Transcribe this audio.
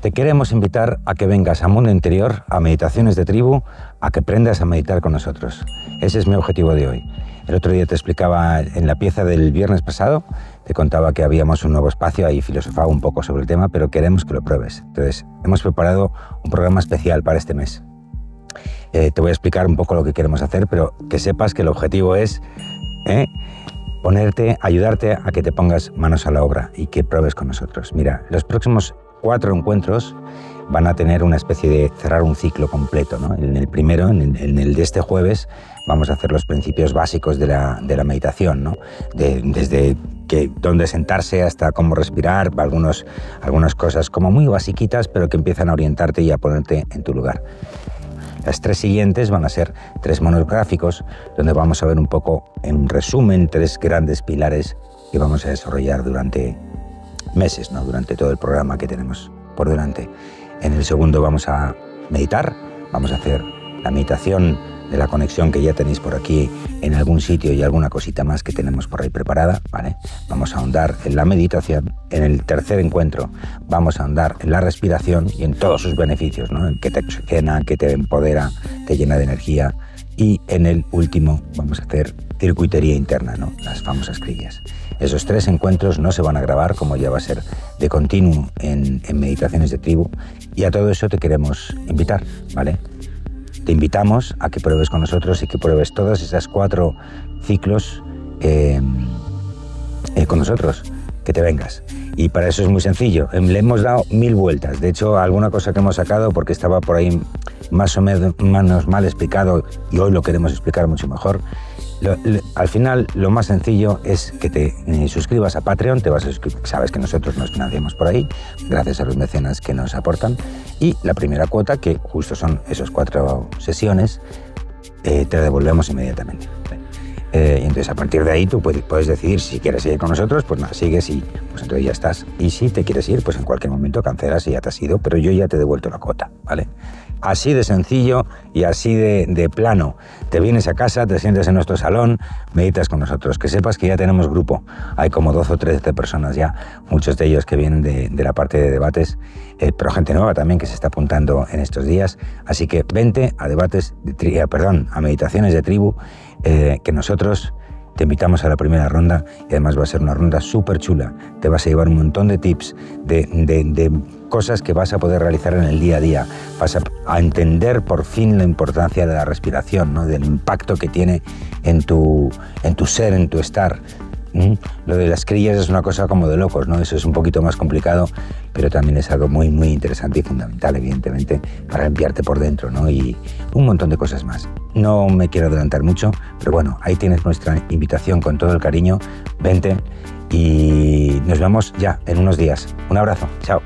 Te queremos invitar a que vengas a Mundo Interior, a Meditaciones de Tribu, a que aprendas a meditar con nosotros. Ese es mi objetivo de hoy. El otro día te explicaba en la pieza del viernes pasado, te contaba que habíamos un nuevo espacio, ahí filosofaba un poco sobre el tema, pero queremos que lo pruebes. Entonces, hemos preparado un programa especial para este mes. Eh, te voy a explicar un poco lo que queremos hacer, pero que sepas que el objetivo es ¿eh? ponerte, ayudarte a que te pongas manos a la obra y que pruebes con nosotros. Mira, los próximos cuatro encuentros van a tener una especie de cerrar un ciclo completo. ¿no? En el primero, en el, de este jueves, vamos a hacer los principios básicos de la, de la meditación, ¿no? desde que, dónde sentarse hasta cómo respirar, algunos, algunas cosas como muy basiquitas, pero que empiezan a orientarte y a ponerte en tu lugar. Las tres siguientes van a ser tres monográficos, donde vamos a ver un poco, en resumen, tres grandes pilares que vamos a desarrollar durante meses, ¿no? durante todo el programa que tenemos por delante. En el segundo vamos a meditar, vamos a hacer la meditación de la conexión que ya tenéis por aquí en algún sitio y alguna cosita más que tenemos por ahí preparada, ¿vale? Vamos a ahondar en la meditación. En el tercer encuentro vamos a ahondar en la respiración y en todos sus beneficios, ¿no? En que te oxigena, que te empodera, te llena de energía. Y en el último vamos a hacer circuitería interna, ¿no? Las famosas crillas. Esos tres encuentros no se van a grabar, como ya va a ser de continuo en, meditaciones de tribu, y a todo eso te queremos invitar, ¿vale? Te invitamos a que pruebes con nosotros y que pruebes todas esas cuatro ciclos em, eh, con nosotros, que te vengas. Y para eso es muy sencillo. Em, le hemos dado mil vueltas. De hecho, alguna cosa que hemos sacado, porque estaba por ahí más o menos mal explicado y hoy lo queremos explicar mucho mejor, al final, lo más sencillo es que te eh, suscribas a Patreon, te vas a sabes que nosotros nos financiamos por ahí, gracias a los mecenas que nos aportan, y la primera cuota, que justo son esas cuatro sesiones, eh, te devolvemos inmediatamente. Eh, entonces a partir de ahí tú puedes, puedes, decidir si quieres seguir con nosotros, pues nada, sigues y pues entonces ya estás. Y si te quieres ir, pues en cualquier momento cancelas y ya te has ido, pero yo ya te he devuelto la cuota, ¿vale? Así de sencillo y así de, plano. Te vienes a casa, te sientes en nuestro salón, meditas con nosotros. Que sepas que ya tenemos grupo. Hay como 12 o 13 personas ya, muchos de ellos que vienen de, la parte de debates, eh, pero gente nueva también que se está apuntando en estos días. Así que vente a debates, de eh, perdón, a meditaciones de tribu, eh, que nosotros te invitamos a la primera ronda y además va a ser una ronda súper chula. Te vas a llevar un montón de tips, de, cosas que vas a poder realizar en el día a día. Vas a, entender por fin la importancia de la respiración, ¿no? del impacto que tiene en tu, en tu ser, en tu estar. Lo de las crillas es una cosa como de locos, ¿no? Eso es un poquito más complicado, pero también es algo muy, muy interesante y fundamental, evidentemente, para limpiarte por dentro, ¿no? Y un montón de cosas más. No me quiero adelantar mucho, pero bueno, ahí tienes nuestra invitación con todo el cariño. Vente y nos vemos ya en unos días. Un abrazo. Chao.